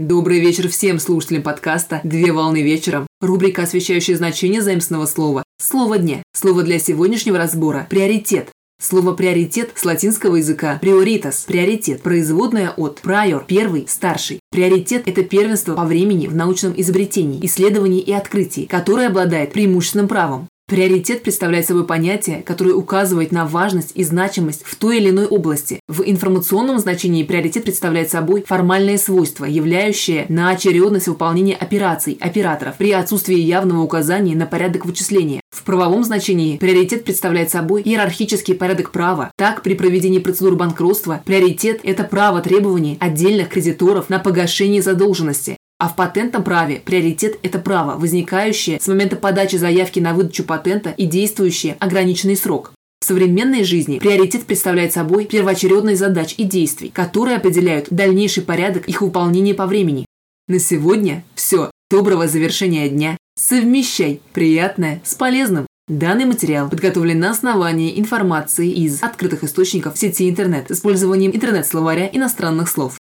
Добрый вечер всем слушателям подкаста «Две волны вечером». Рубрика, освещающая значение заимственного слова. Слово дня. Слово для сегодняшнего разбора – приоритет. Слово «приоритет» с латинского языка «prioritas» – приоритет, производное от «prior» – первый, старший. Приоритет – это первенство по времени в научном изобретении, исследовании и открытии, которое обладает преимущественным правом. Приоритет представляет собой понятие, которое указывает на важность и значимость в той или иной области. В информационном значении приоритет представляет собой формальное свойство, являющее на очередность выполнения операций операторов при отсутствии явного указания на порядок вычисления. В правовом значении приоритет представляет собой иерархический порядок права. Так, при проведении процедуры банкротства приоритет – это право требований отдельных кредиторов на погашение задолженности. А в патентном праве приоритет – это право, возникающее с момента подачи заявки на выдачу патента и действующее ограниченный срок. В современной жизни приоритет представляет собой первоочередность задач и действий, которые определяют дальнейший порядок их выполнения по времени. На сегодня все. Доброго завершения дня. Совмещай приятное с полезным. Данный материал подготовлен на основании информации из открытых источников сети интернет с использованием интернет-словаря иностранных слов.